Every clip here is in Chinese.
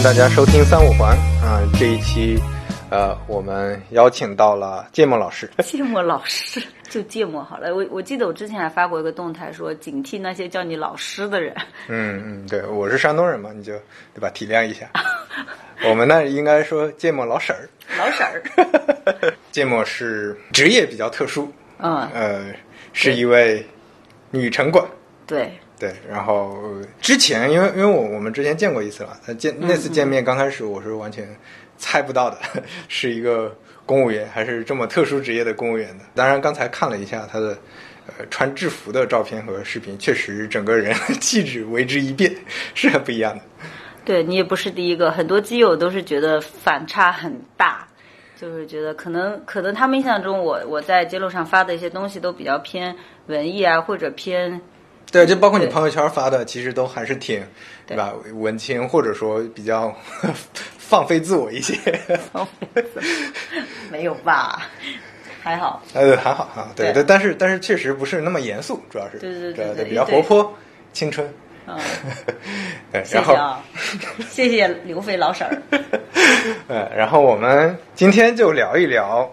迎大家收听三五环啊、这一期，呃，我们邀请到了芥末老师。芥末老师就芥末好了。我我记得我之前还发过一个动态说，警惕那些叫你老师的人。嗯嗯，对，我是山东人嘛，你就对吧？体谅一下。我们那应该说芥末老婶儿。老婶儿，芥末是职业比较特殊，嗯，呃，是一位女城管。对，对，然后呃之前因为因为我我们之前见过一次了，那见那次见面刚开始我是完全猜不到的，是一个公务员，还是这么特殊职业的公务员的。当然刚才看了一下他的呃穿制服的照片和视频，确实整个人 气质为之一变，是很不一样的。对你也不是第一个，很多基友都是觉得反差很大，就是觉得可能可能他们印象中我我在街路上发的一些东西都比较偏文艺啊，或者偏对，就包括你朋友圈发的，其实都还是挺对吧文青，或者说比较 放飞自我一些。没有吧？还好，呃，还好哈，对对对，但是但是确实不是那么严肃，主要是对对对对比较活泼、青春。嗯，对，然后谢谢啊，谢谢刘飞老婶儿。呃，然后我们今天就聊一聊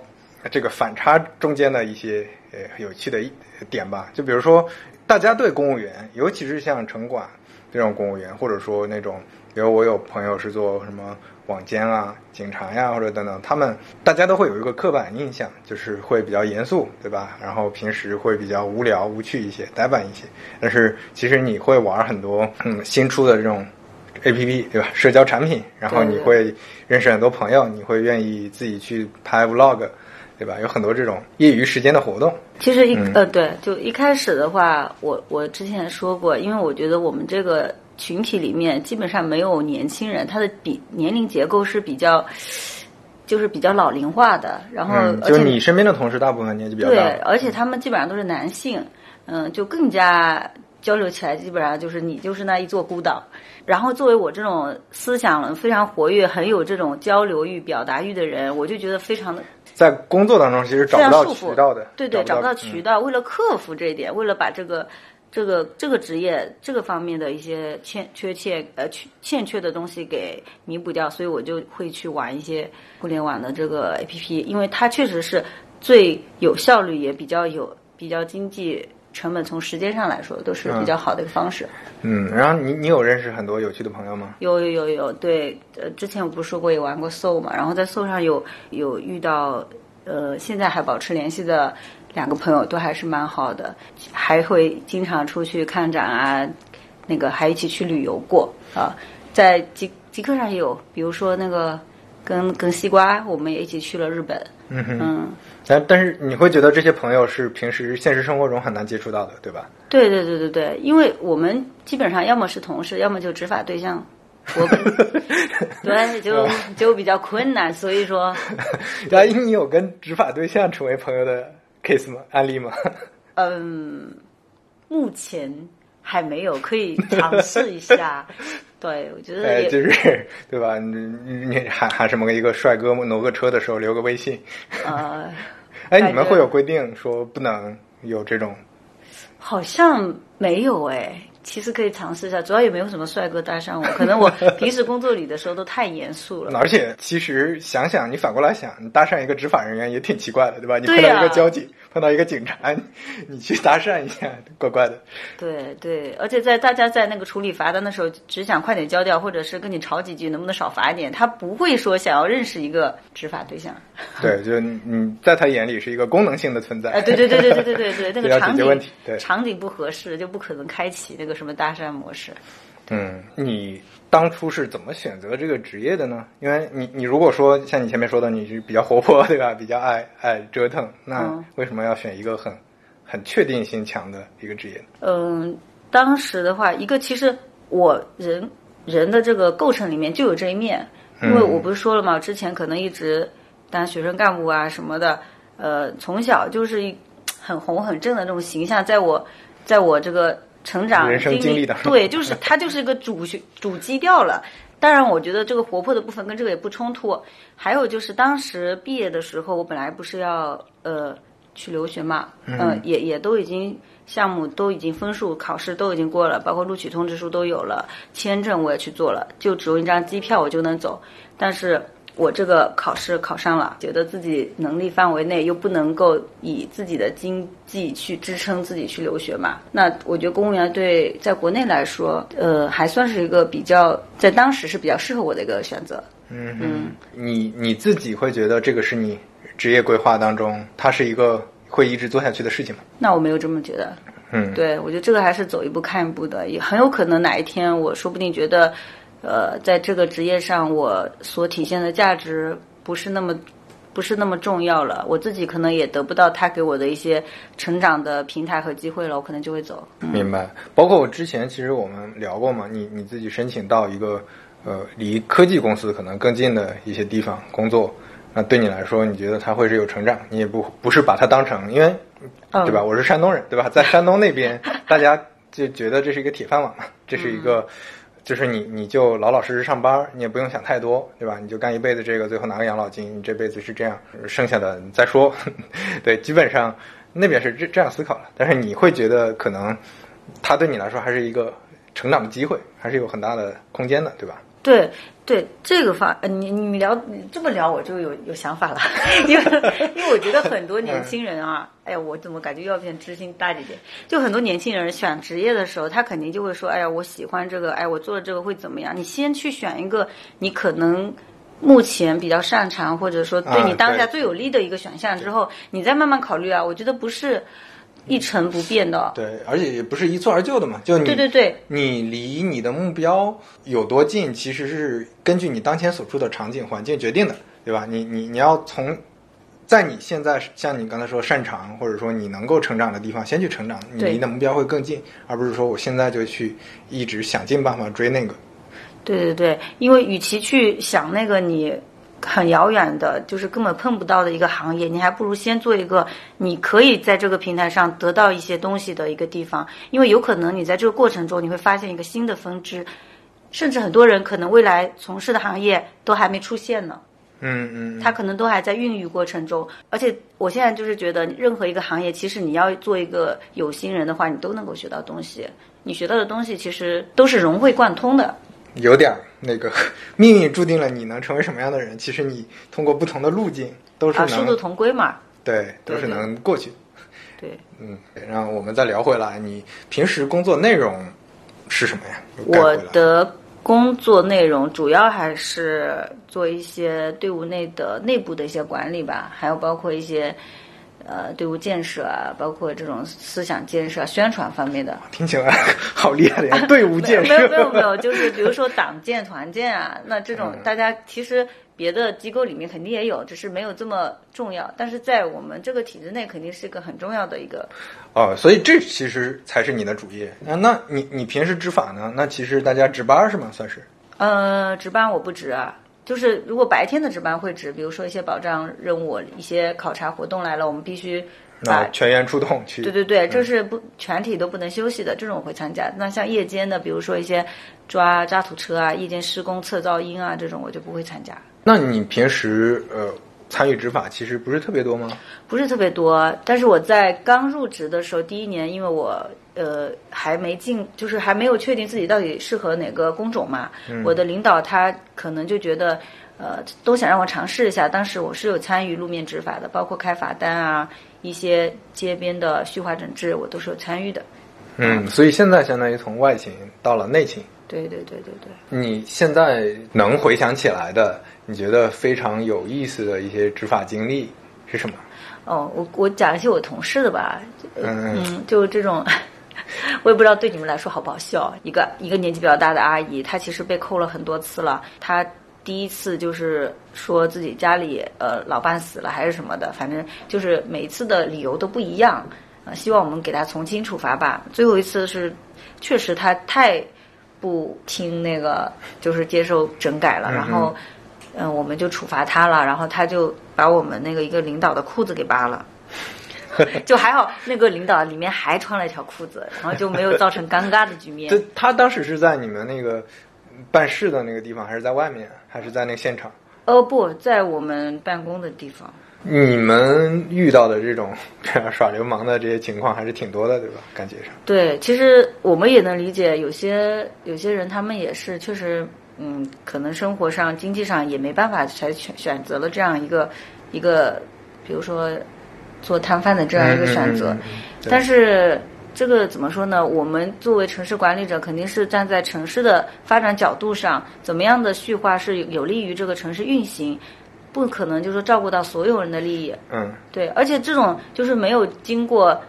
这个反差中间的一些呃有趣的一点吧。就比如说，大家对公务员，尤其是像城管这种公务员，或者说那种，比如我有朋友是做什么网监啊、警察呀，或者等等，他们大家都会有一个刻板印象，就是会比较严肃，对吧？然后平时会比较无聊、无趣一些、呆板一些。但是其实你会玩很多嗯新出的这种 A P P 对吧？社交产品，然后你会认识很多朋友，你会愿意自己去拍 Vlog，对吧？有很多这种业余时间的活动。其实一、嗯呃对，就一开始的话，我我之前说过，因为我觉得我们这个群体里面基本上没有年轻人，他的比年龄结构是比较，就是比较老龄化的。然后、就你身边的同事大部分年纪比较大对，而且他们基本上都是男性，嗯，就更加交流起来，基本上就是你就是那一座孤岛。然后作为我这种思想非常活跃、很有这种交流欲、表达欲的人，我就觉得非常的在工作当中其实找不到渠道的，对对，找不到嗯渠道。为了克服这一点，为了把这个这个这个职业这个方面的一些欠缺欠呃缺欠缺的东西给弥补掉，所以我就会去玩一些互联网的这个 APP，因为它确实是最有效率，也比较有比较经济。成本从时间上来说都是比较好的一个方式。嗯，然后你你有认识很多有趣的朋友吗？有有有有，对，呃，之前我不是说过也玩过 Soul 嘛，然后在 Soul 上有有遇到，呃，现在还保持联系的两个朋友，都还是蛮好的，还会经常出去看展啊，那个还一起去旅游过啊，在极极客上也有，比如说那个跟跟西瓜，我们也一起去了日本，嗯哼，嗯，但但是你会觉得这些朋友是平时现实生活中很难接触到的，对吧？对对对对对，因为我们基本上要么是同事，要么就执法对象。我跟 对就就比较困难，所以说然 后你有跟执法对象成为朋友的 case 吗？案例吗？嗯，目前还没有，可以尝试一下。对，我觉得哎，就是对吧？你你你喊喊什么一个帅哥挪个车的时候留个微信。呃，哎，你们会有规定说不能有这种？好像没有哎。其实可以尝试一下，主要也没有什么帅哥搭上我，可能我 平时工作里的时候都太严肃了。而且其实想想，你反过来想，你搭讪一个执法人员也挺奇怪的，对吧？你对碰到一个交警，碰到一个警察，你你去搭讪一下，怪怪的。对对，而且在大家在那个处理罚单的时候，只想快点交掉，或者是跟你吵几句，能不能少罚一点？他不会说想要认识一个执法对象。对，就是 你你在他眼里是一个功能性的存在。哎，对对对对对对对对，那个场景问题。对，场景不合适，就不可能开启那个什么搭讪模式。嗯，你当初是怎么选择这个职业的呢？因为你你如果说像你前面说的，你是比较活泼，对吧？比较爱爱折腾，那嗯为什么要选一个很很确定性强的一个职业呢？嗯，当时的话，一个其实我人人的这个构成里面就有这一面，因为我不是说了嘛，之前可能一直当学生干部啊什么的，呃，从小就是一很红很正的这种形象，在我在我这个成长人生经经历的对，就是它就是一个主学主基调了。当然，我觉得这个活泼的部分跟这个也不冲突。还有就是当时毕业的时候，我本来不是要呃去留学嘛，嗯，也也都已经项目都已经分数考试都已经过了，包括录取通知书都有了，签证我也去做了，就只用一张机票我就能走。但是我这个考试考上了，觉得自己能力范围内又不能够以自己的经济去支撑自己去留学嘛，那我觉得公务员对在国内来说，呃，还算是一个比较在当时是比较适合我的一个选择。嗯嗯，你你自己会觉得这个是你职业规划当中，它是一个会一直做下去的事情吗？那我没有这么觉得。嗯，对，我觉得这个还是走一步看一步的，也很有可能哪一天我说不定觉得，呃，在这个职业上我所体现的价值不是那么不是那么重要了，我自己可能也得不到他给我的一些成长的平台和机会了，我可能就会走。明白。包括我之前其实我们聊过嘛，你你自己申请到一个呃离科技公司可能更近的一些地方工作，那对你来说，你觉得它会是有成长？你也不不是把它当成，因为对吧？我是山东人，对吧？在山东那边，大家就觉得这是一个铁饭碗嘛，这是一个。就是你，你就老老实实上班，你也不用想太多，对吧？你就干一辈子这个，最后拿个养老金，你这辈子是这样，剩下的再说。对，基本上那边是这这样思考的。但是你会觉得，可能他对你来说还是一个成长的机会，还是有很大的空间的，对吧？对对，这个方，你你聊你这么聊，我就有有想法了，因为因为我觉得很多年轻人啊，哎呀，我怎么感觉要变知心大姐姐？就很多年轻人选职业的时候，他肯定就会说，哎呀，我喜欢这个，哎，我做了这个会怎么样？你先去选一个你可能目前比较擅长，或者说对你当下最有利的一个选项之后，你再慢慢考虑啊。我觉得不是。一成不变的，对，而且也不是一蹴而就的嘛。就你，对对对，你离你的目标有多近，其实是根据你当前所处的场景环境决定的，对吧？你你你要从在你现在像你刚才说擅长或者说你能够成长的地方先去成长，你离的目标会更近，而不是说我现在就去一直想尽办法追那个。对对对，因为与其去想那个你。很遥远的，就是根本碰不到的一个行业，你还不如先做一个你可以在这个平台上得到一些东西的一个地方，因为有可能你在这个过程中你会发现一个新的分支，甚至很多人可能未来从事的行业都还没出现呢。嗯嗯，他可能都还在孕育过程中，而且我现在就是觉得，任何一个行业，其实你要做一个有心人的话，你都能够学到东西，你学到的东西其实都是融会贯通的。有点那个 命运注定了你能成为什么样的人，其实你通过不同的路径都是能殊途同归嘛。对，都是能过去。对，嗯，然后我们再聊回来，你平时工作内容是什么呀？我的工作内容主要还是做一些队伍内的内部的一些管理吧，还有包括一些。呃，队伍建设啊，包括这种思想建设、宣传方面的，听起来 好厉害的呀！队伍建设没有没有没有，就是比如说党建、团建啊，那这种大家其实别的机构里面肯定也有，只是没有这么重要。但是在我们这个体制内，肯定是一个很重要的一个。哦，所以这其实才是你的主业。那那你你平时执法呢？那其实大家值班是吗？算是？呃，值班我不值啊。就是如果白天的值班会值，比如说一些保障任务、一些考察活动来了，我们必须啊全员出动去。对对对，这是不全体都不能休息的，这种我会参加。那像夜间的，比如说一些抓渣土车啊、夜间施工测噪音啊这种，我就不会参加。那你平时呃参与执法其实不是特别多吗？不是特别多，但是我在刚入职的时候，第一年因为我。呃，还没进，就是还没有确定自己到底适合哪个工种嘛。我的领导他可能就觉得，呃，都想让我尝试一下。当时我是有参与路面执法的，包括开罚单啊，一些街边的虚化整治，我都是有参与的。嗯，所以现在相当于从外勤到了内勤。对对对对对。你现在能回想起来的，你觉得非常有意思的一些执法经历是什么？哦，我我讲一些我同事的吧。嗯，就这种。我也不知道对你们来说好不好笑。一个一个年纪比较大的阿姨，她其实被扣了很多次了。她第一次就是说自己家里呃老伴死了还是什么的，反正就是每一次的理由都不一样。呃，希望我们给她从轻处罚吧。最后一次是确实她太不听那个，就是接受整改了，然后嗯我们就处罚她了，然后她就把我们那个一个领导的裤子给扒了。就还好，那个领导里面还穿了一条裤子，然后就没有造成尴尬的局面。对，他当时是在你们那个办事的那个地方，还是在外面，还是在那个现场？哦，不在我们办公的地方。你们遇到的这种耍流氓的这些情况还是挺多的，对吧？感觉上。对，其实我们也能理解，有些有些人他们也是确实，嗯，可能生活上、经济上也没办法才选选择了这样一个一个，比如说做摊贩的这样一个选择。嗯嗯嗯但是这个怎么说呢？我们作为城市管理者，肯定是站在城市的发展角度上，怎么样的序化是有利于这个城市运行，不可能就是说照顾到所有人的利益。嗯对，而且这种就是没有经过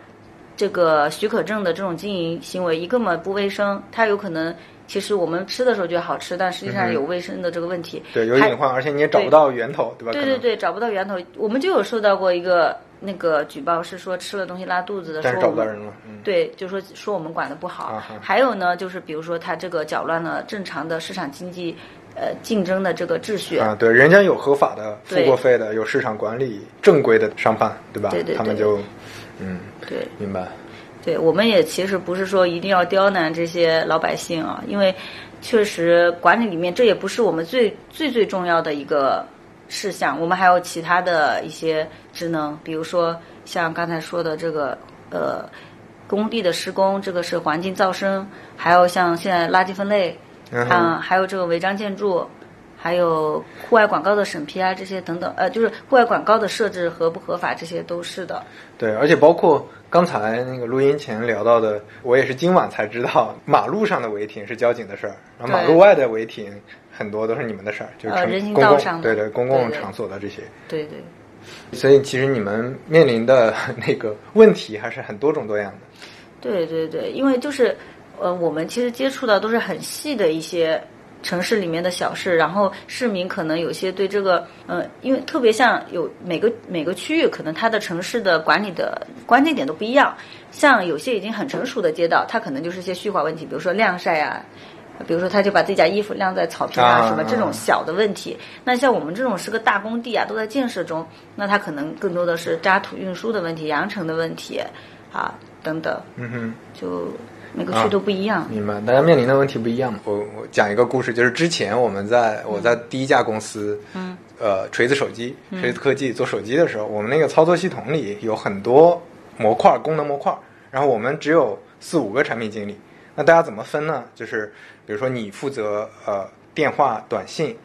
这个许可证的这种经营行为，一个嘛不卫生，它有可能其实我们吃的时候觉得好吃，但实际上有卫生的这个问题。对，有隐患，而且你也找不到源头，对吧？对对对，找不到源头。我们就有受到过一个那个举报，是说吃了东西拉肚子的，但是说我们找不到人了。嗯，对，就说说我们管的不好。啊还有呢，就是比如说他这个搅乱了正常的市场经济呃竞争的这个秩序。啊，对，人家有合法的、付过费的、有市场管理正规的商贩，对吧？对对对他们就，嗯，对。明白。对，我们也其实不是说一定要刁难这些老百姓啊，因为确实管理里面这也不是我们最最最重要的一个事项，我们还有其他的一些职能，比如说像刚才说的这个呃工地的施工，这个是环境噪声，还有像现在垃圾分类，嗯还有这个违章建筑。还有户外广告的审批啊，这些等等，呃，就是户外广告的设置合不合法，这些都是的。对，而且包括刚才那个录音前聊到的，我也是今晚才知道，马路上的违停是交警的事儿，然后马路外的违停很多都是你们的事儿，就是呃人行城公共道上的对对公共场所的这些。对对。所以其实你们面临的那个问题还是很多种多样的。对对对，因为就是呃，我们其实接触到都是很细的一些城市里面的小事，然后市民可能有些对这个呃，因为特别像有每个每个区域，可能它的城市的管理的关键点都不一样。像有些已经很成熟的街道，它可能就是一些虚化问题，比如说晾晒啊。比如说，他就把自己家衣服晾在草坪啊，啊什么这种小的问题。那像我们这种是个大工地啊，都在建设中，那它可能更多的是渣土运输的问题、扬尘的问题啊等等。嗯哼。就每个区都不一样。明白，大家面临的问题不一样嘛。我我讲一个故事，就是之前我们在我在第一家公司，嗯，呃，锤子手机、锤子科技做手机的时候，我们那个操作系统里有很多模块、功能模块，然后我们只有四五个产品经理。那大家怎么分呢？就是比如说你负责呃电话、短信、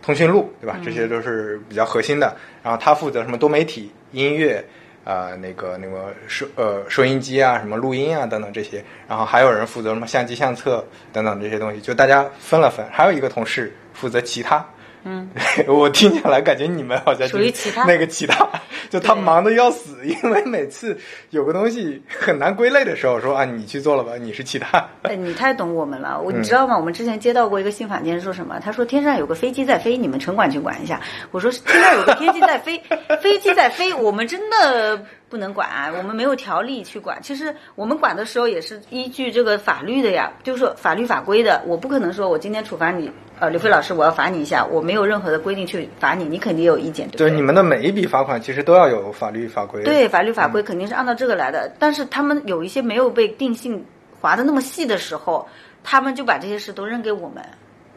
通讯录，对吧？这些都是比较核心的。然后他负责什么多媒体、音乐。啊、那个那个收呃收音机啊，什么录音啊等等这些，然后还有人负责什么相机相册等等这些东西，就大家分了分。还有一个同事负责其他，嗯，我听起来感觉你们好像是属于其他那个其他，就他忙的要死，因为每次有个东西很难归类的时候，说啊你去做了吧，你是其他。哎，你太懂我们了。我嗯你知道吗？我们之前接到过一个新坊间，说什么？他说天上有个飞机在飞，你们城管去管一下。我说天上有个飞机在飞，飞机在飞，我们真的不能管，我们没有条例去管。其实我们管的时候也是依据这个法律的呀，就是说法律法规的。我不可能说我今天处罚你，呃，刘飞老师，我要罚你一下，我没有任何的规定去罚你，你肯定有意见，对不对？对你们的每一笔罚款其实都要有法律法规。对，法律法规肯定是按照这个来的，但是他们有一些没有被定性划的那么细的时候，他们就把这些事都扔给我们。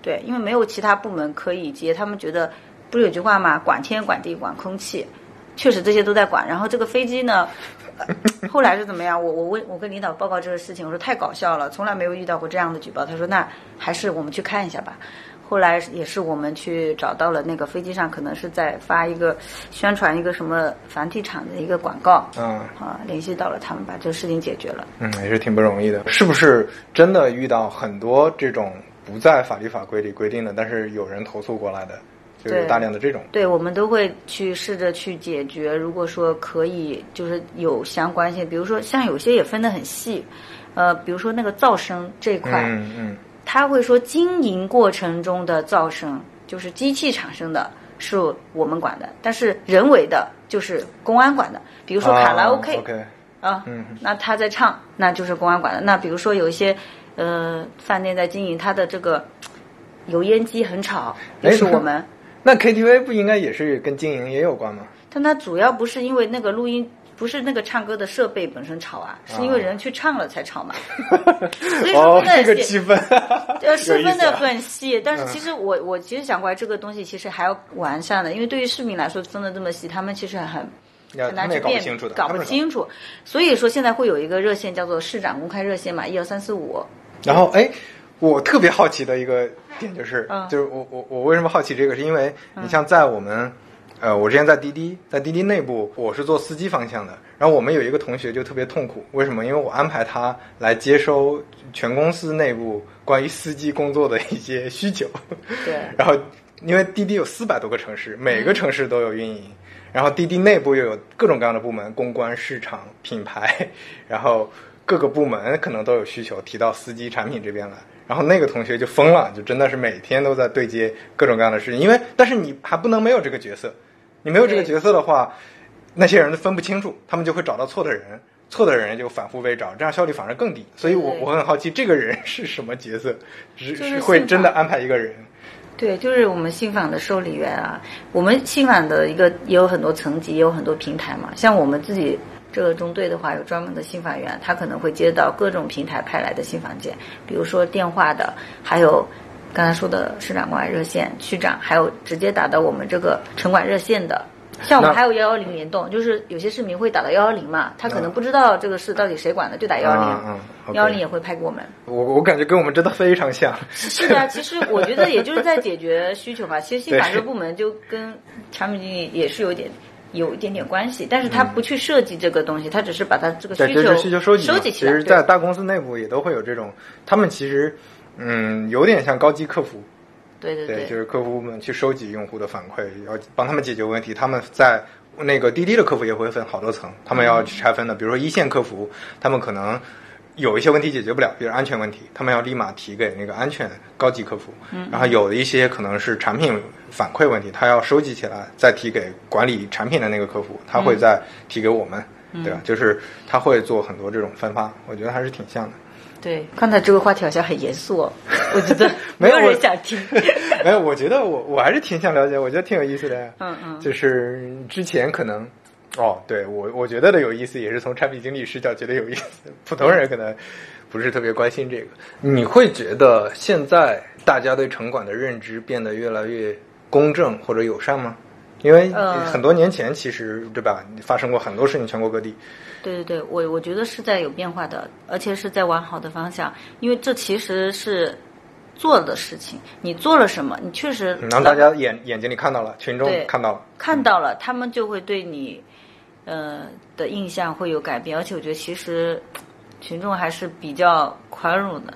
对，因为没有其他部门可以接，他们觉得不是有句话吗？管天管地管空气，确实这些都在管。然后这个飞机呢，呃 后来是怎么样？我我问我跟领导报告这个事情，我说太搞笑了，从来没有遇到过这样的举报。他说那还是我们去看一下吧。后来也是我们去找到了那个飞机上，可能是在发一个宣传一个什么房地产的一个广告，嗯啊，联系到了他们，把这个事情解决了。嗯，也是挺不容易的。是不是真的遇到很多这种不在法律法规里规定的，但是有人投诉过来的，就有对大量的这种。对，我们都会去试着去解决。如果说可以，就是有相关性，比如说像有些也分得很细，呃，比如说那个噪声这一块，嗯嗯他会说经营过程中的噪声就是机器产生的，是我们管的，但是人为的就是公安管的。比如说卡拉 OK，、啊 OK，啊，嗯那他在唱，那就是公安管的。那比如说有一些呃饭店在经营，他的这个油烟机很吵，也是哎我 们。那 KTV 不应该也是跟经营也有关吗？但它主要不是因为那个录音，不是那个唱歌的设备本身吵啊，是因为人去唱了才吵嘛。所以哦说，分这个的细，气氛，呃，是分的很细。但是其实我我其实想过来，这个东西其实还要完善的，因为对于市民来说分的这么细，他们其实很。很难去辨搞不清楚的，搞不他们是清楚，所以说现在会有一个热线叫做市长公开热线嘛，一二三四五，然后哎，我特别好奇的一个点就是，嗯就是我我我为什么好奇这个，是因为你像在我们。呃，我之前在滴滴，在滴滴内部，我是做司机方向的。然后我们有一个同学就特别痛苦，为什么？因为我安排他来接收全公司内部关于司机工作的一些需求。对 然后，因为滴滴有四百多个城市，每个城市都有运营，然后滴滴内部又有各种各样的部门，公关、市场、品牌，然后各个部门可能都有需求提到司机产品这边来。然后那个同学就疯了，就真的是每天都在对接各种各样的事情，因为但是你还不能没有这个角色，你没有这个角色的话，那些人都分不清楚，他们就会找到错的人，错的人就反复被找，这样效率反而更低。所以我我很好奇，这个人是什么角色？只是是会真的安排一个人？对，就是我们信访的受理员啊，我们信访的一个也有很多层级，也有很多平台嘛。像我们自己这个中队的话，有专门的信访员，他可能会接到各种平台派来的信访件，比如说电话的，还有刚才说的市长关爱热线、区长，还有直接打到我们这个城管热线的。像我们还有幺幺零联动，就是有些市民会打到幺幺零嘛，他可能不知道这个事到底谁管的，就打幺幺零，幺幺零也会派给我们。我我感觉跟我们真的非常像。是的，其实我觉得也就是在解决需求吧。其实信访这个部门就跟产品经理也是有点有一点点关系，但是他不去设计这个东西，他只是把它这个，需求收集。收集起来。其实，在大公司内部也都会有这种，他们其实嗯有点像高级客服，对，对对对就是客服部门去收集用户的反馈，要帮他们解决问题。他们在那个滴滴的客服也会分好多层，他们要去拆分的。比如说一线客服，他们可能有一些问题解决不了，比如安全问题，他们要立马提给那个安全高级客服。嗯然后有的一些可能是产品反馈问题，他要收集起来再提给管理产品的那个客服，他会嗯再提给我们，对吧？就是他会做很多这种分发，我觉得还是挺像的。对，刚才这个话题好像很严肃哦，我觉得没有有人想听。没有，我觉得我我还是挺想了解，我觉得挺有意思的呀。嗯嗯就是之前可能，哦，对我我觉得的有意思，也是从产品经理视角觉得有意思。普通人可能不是特别关心这个。你会觉得现在大家对城管的认知变得越来越公正或者友善吗？因为呃很多年前其实对吧，发生过很多事情，全国各地。对对对，我我觉得是在有变化的，而且是在往好的方向，因为这其实是做的事情，你做了什么，你确实让大家眼眼睛里看到了，群众看到了。看到了，他们就会对你，呃的印象会有改变，而且我觉得其实群众还是比较宽容的。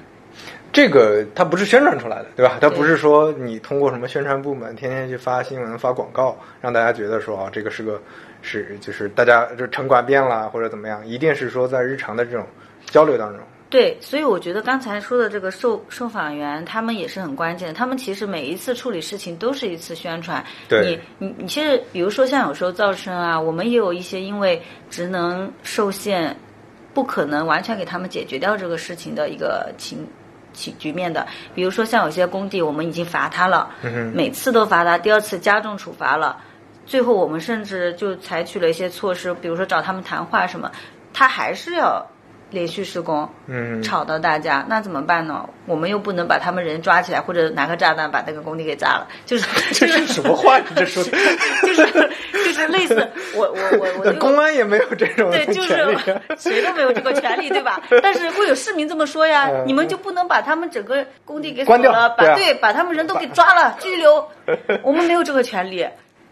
这个它不是宣传出来的，对吧？它不是说你通过什么宣传部门天天去发新闻、发广告，让大家觉得说啊，这个是个是就是大家就城管变了或者怎么样，一定是说在日常的这种交流当中。对，所以我觉得刚才说的这个受受访员，他们也是很关键的。他们其实每一次处理事情都是一次宣传。对你你你，其实比如说像有时候噪声啊，我们也有一些因为职能受限，不可能完全给他们解决掉这个事情的一个情情局面的。比如说像有些工地，我们已经罚他了，嗯每次都罚他，第二次加重处罚了。最后我们甚至就采取了一些措施，比如说找他们谈话什么，他还是要连续施工，嗯吵到大家，那怎么办呢？我们又不能把他们人抓起来，或者拿个炸弹把那个工地给炸了，就是 这就是是什么话？你这说的？就是就是类似我我我我就公安也没有这种对，就是 谁都没有这个权利，对吧？但是会有市民这么说呀，嗯你们就不能把他们整个工地给锁关掉了，把对啊对把他们人都给抓了，拘留，我们没有这个权利。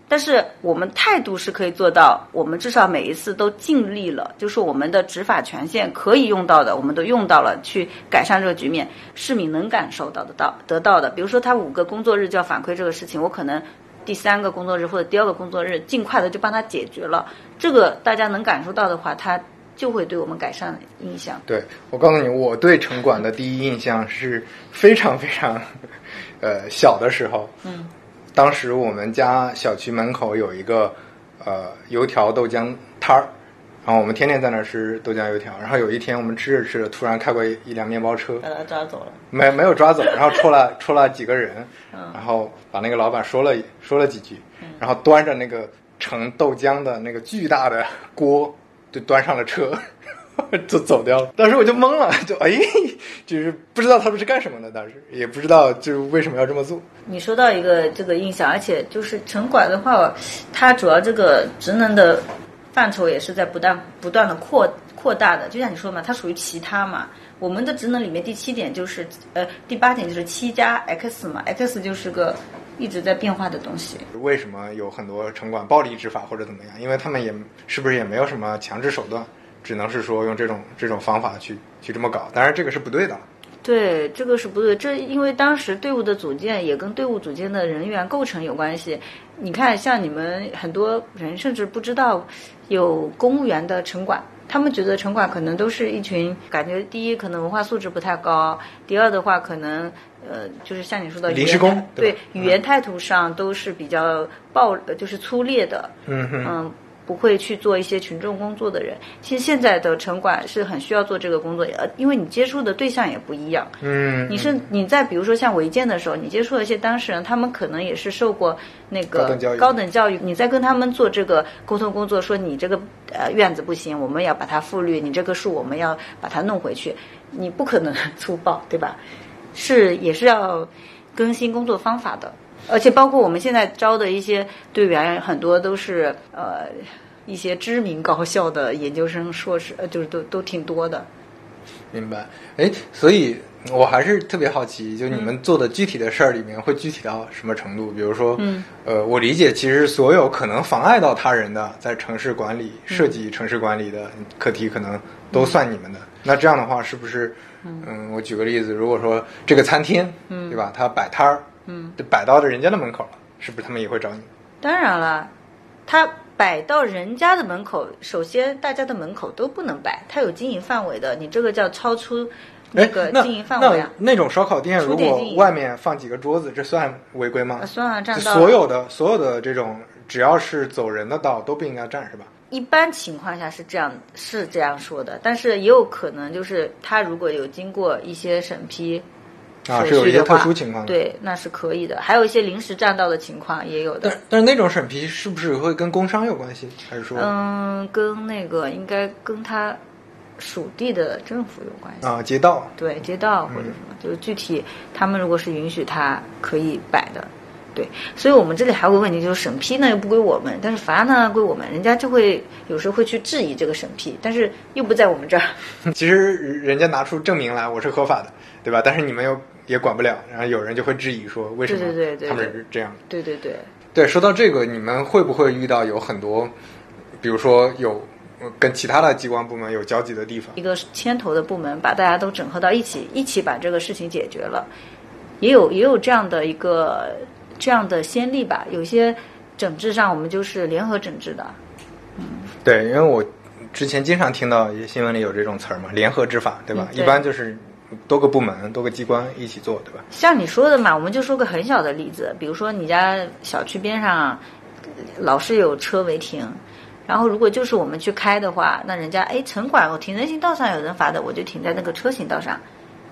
但是我们态度是可以做到，我们至少每一次都尽力了，就是我们的执法权限可以用到的，我们都用到了，去改善这个局面，市民能感受到得到得到的。比如说他五个工作日就要反馈这个事情，我可能第三个工作日或者第二个工作日尽快的就帮他解决了，这个大家能感受到的话，他就会对我们改善印象。对，我告诉你，我对城管的第一印象是非常非常，呃，小的时候，嗯，当时我们家小区门口有一个呃油条豆浆摊儿，然后我们天天在那儿吃豆浆油条。然后有一天我们吃着吃着，突然开过一一辆面包车，把他抓走了。没没有抓走，然后出来出来几个人，嗯。然后把那个老板说了说了几句，然后端着那个盛豆浆的那个巨大的锅就端上了车，就走掉了。当时我就懵了，就哎，就是不知道他们是干什么的，当时也不知道就是为什么要这么做。你说到一个这个印象，而且就是城管的话，它主要这个职能的范畴也是在不断不断的扩扩大的。就像你说嘛，它属于其他嘛。我们的职能里面第七点就是呃第八点就是七加 X 嘛，X 就是个一直在变化的东西。为什么有很多城管暴力执法或者怎么样？因为他们也是不是也没有什么强制手段，只能是说用这种这种方法去去这么搞。当然这个是不对的。对，这个是不对。这因为当时队伍的组建也跟队伍组建的人员构成有关系。你看，像你们很多人甚至不知道有公务员的城管，他们觉得城管可能都是一群感觉第一可能文化素质不太高，第二的话可能呃就是像你说的临时工对语言态度上都是比较暴就是粗劣的。嗯哼。嗯。不会去做一些群众工作的人，其实现在的城管是很需要做这个工作，呃，因为你接触的对象也不一样。嗯，你是你在比如说像违建的时候，你接触了一些当事人，他们可能也是受过那个高等教育，你在跟他们做这个沟通工作，说你这个呃院子不行，我们要把它复绿，你这棵树我们要把它弄回去，你不可能 粗暴，对吧？是也是要更新工作方法的。而且包括我们现在招的一些队员，很多都是呃一些知名高校的研究生、硕士，呃，就是都都挺多的。明白，哎，所以我还是特别好奇，就你们做的具体的事儿里面会具体到什么程度？比如说，嗯，呃，我理解，其实所有可能妨碍到他人的，在城市管理设计、城市管理的课题，可能都算你们的。那这样的话，是不是？嗯，我举个例子，如果说这个餐厅，嗯，对吧？他摆摊儿。嗯，就摆到人家的门口了，是不是他们也会找你？当然了，他摆到人家的门口，首先大家的门口都不能摆，他有经营范围的，你这个叫超出那个经营范围啊。那种烧烤店如果外面放几个桌子，这算违规吗？算啊，占道。所有的所有的这种，只要是走人的道都不应该占，是吧？一般情况下是这样，是这样说的，但是也有可能就是他如果有经过一些审批。啊，是有一些特殊情况的，对，那是可以的。还有一些临时占道的情况也有的。但但是那种审批是不是会跟工商有关系？还是说？嗯，跟那个应该跟他属地的政府有关系啊，街道。对，街道或者什么，就是具体他们如果是允许他可以摆的，对。所以我们这里还有个问题，就是审批呢又不归我们，但是罚案呢归我们，人家就会有时候会去质疑这个审批，但是又不在我们这儿。其实人家拿出证明来，我是合法的，对吧？但是你们又。也管不了，然后有人就会质疑说，为什么他们是这样？对对对，对。说到这个，你们会不会遇到有很多，比如说有跟其他的机关部门有交集的地方？一个牵头的部门把大家都整合到一起，一起把这个事情解决了，也有也有这样的一个这样的先例吧。有些整治上，我们就是联合整治的。嗯，对，因为我之前经常听到一些新闻里有这种词儿嘛，联合执法，对吧？一般就是。多个部门、多个机关一起做，对吧？像你说的嘛，我们就说个很小的例子，比如说你家小区边上老是有车违停，然后如果就是我们去开的话，那人家哎，城管我停人行道上有人罚的，我就停在那个车行道上，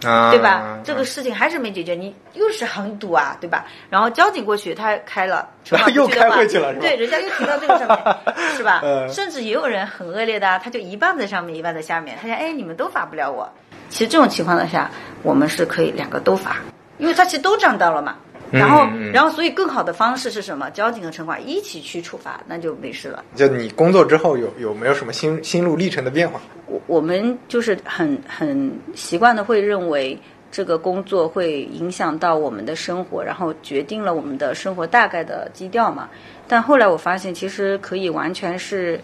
啊，对吧？这个事情还是没解决，你又是很堵啊，对吧？然后交警过去，他开了，然后 又开回去了，对，人家又停到这个上面，是吧？甚至也有人很恶劣的，他就一半在上面，一半在下面，他讲哎，你们都罚不了我。其实这种情况下，我们是可以两个都罚，因为他其实都占到了嘛。然后，然后，所以更好的方式是什么？交警和城管一起去处罚，那就没事了。就你工作之后有有没有什么心心路历程的变化？我我们就是很很习惯的会认为这个工作会影响到我们的生活，然后决定了我们的生活大概的基调嘛。但后来我发现，其实可以完全是，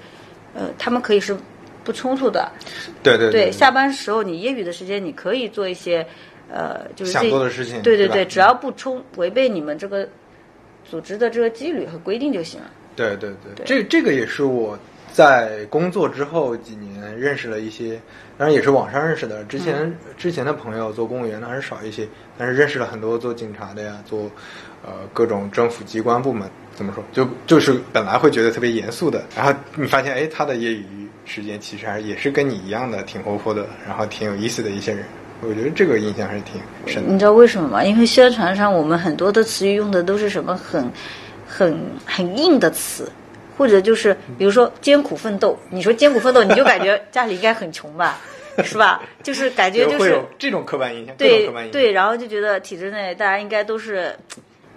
呃，他们可以是。不冲突的，对对对，下班时候你业余的时间，你可以做一些，呃，就是想做的事情，对对对，只要不冲违背你们这个组织的这个纪律和规定就行了。对对对，这这个也是我在工作之后几年认识了一些，当然也是网上认识的。之前之前的朋友做公务员的还是少一些，但是认识了很多做警察的呀，做呃各种政府机关部门。怎么说？就就是本来会觉得特别严肃的，然后你发现，哎，他的业余时间其实还也是跟你一样的，挺活泼的，然后挺有意思的一些人。我觉得这个印象还是挺深的。你知道为什么吗？因为宣传上我们很多的词语用的都是什么很、很、很硬的词，或者就是比如说艰苦奋斗，你说艰苦奋斗，你就感觉家里应该很穷吧，是吧？就是感觉就是会有这种刻板印象，对对，然后就觉得体制内大家应该都是，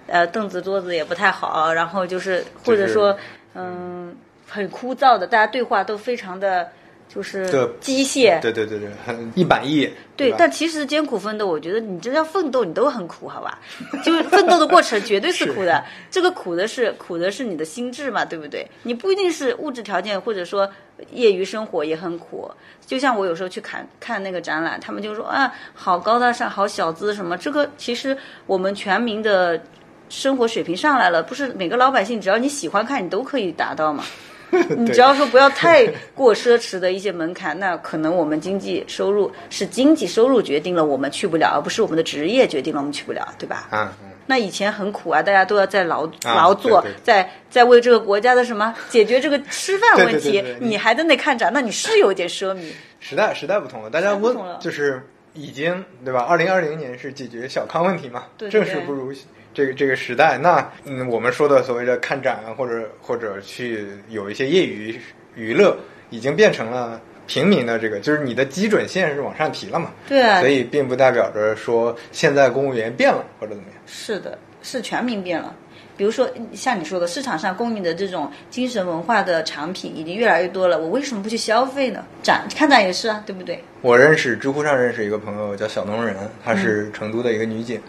呃，凳子桌子也不太好，然后就是或者说嗯很枯燥的，大家对话都非常的就是机械，对对对对，很一板一眼。对，吧但其实艰苦奋斗，我觉得你真要奋斗，你都很苦，好吧？就是奋斗的过程绝对是苦的，这个苦的是苦的是你的心智嘛，对不对？你不一定是物质条件，或者说业余生活也很苦。就像我有时候去看看那个展览，他们就说啊，好高大上，好小资什么，这个其实我们全民的生活水平上来了，不是每个老百姓只要你喜欢看，你都可以达到嘛。你只要说不要太过奢侈的一些门槛，那可能我们经济收入是经济收入决定了我们去不了，而不是我们的职业决定了我们去不了，对吧？嗯，嗯那以前很苦啊，大家都要在劳啊劳作对对，在在为这个国家的什么解决这个吃饭问题你还在那看展，那你是有点奢靡。时代时代不同了，大家温就是已经对吧？二零二零年是解决小康问题嘛，对对正是不如这个这个时代。那嗯，我们说的所谓的看展啊或者或者去有一些业余娱乐，已经变成了平民的这个，就是你的基准线是往上提了嘛。对啊所以并不代表着说现在公务员变了或者怎么样。是的，是全民变了。比如说，像你说的，市场上供应的这种精神文化的产品已经越来越多了，我为什么不去消费呢？展看展也是啊，对不对？我认识知乎上认识一个朋友叫小农人，她嗯是成都的一个女警，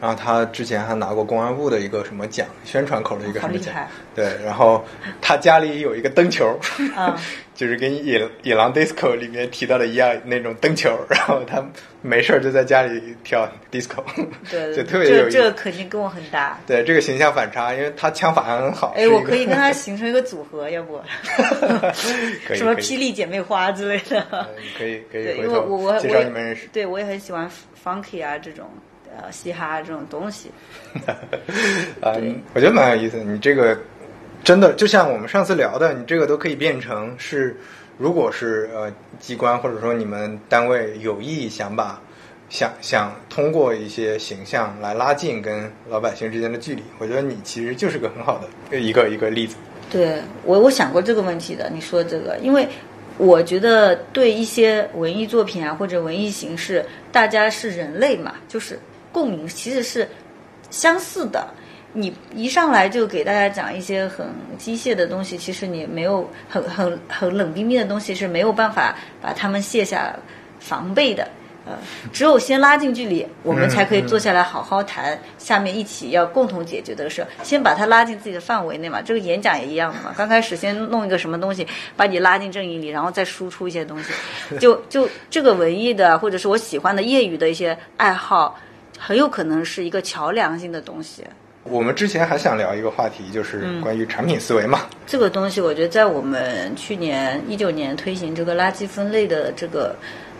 然后他之前还拿过公安部的一个什么奖，宣传口的一个什么奖对，然后他家里有一个灯球，啊 就是跟野野狼 disco 里面提到的一样那种灯球，然后他没事儿就在家里跳 disco，对，就特别有这这个。肯定跟我很搭。对这个形象反差，因为他枪法很好。哎，我可以跟他形成一个组合，要不可以什么霹雳姐妹花之类的。嗯可以可以对，回因为我我我也绍你们认识。对我也很喜欢 funky 啊这种呃嘻哈这种东西。啊，我觉得蛮有意思的。你这个真的就像我们上次聊的，你这个都可以变成是，如果是呃机关或者说你们单位有意想把想想通过一些形象来拉近跟老百姓之间的距离，我觉得你其实就是个很好的一个一个例子。对我我想过这个问题的，你说这个，因为我觉得对一些文艺作品啊或者文艺形式，大家是人类嘛，就是共鸣其实是相似的。你一上来就给大家讲一些很机械的东西，其实你没有很很很冷冰冰的东西是没有办法把他们卸下防备的。呃，只有先拉近距离，我们才可以坐下来好好谈下面一起要共同解决的事。先把它拉进自己的范围内嘛，这个演讲也一样的嘛。刚开始先弄一个什么东西，把你拉进阵营里，然后再输出一些东西。就就这个文艺的，或者是我喜欢的业余的一些爱好，很有可能是一个桥梁性的东西。我们之前还想聊一个话题，就是关于产品思维嘛。这个东西，我觉得在我们去年一九年推行这个垃圾分类的这个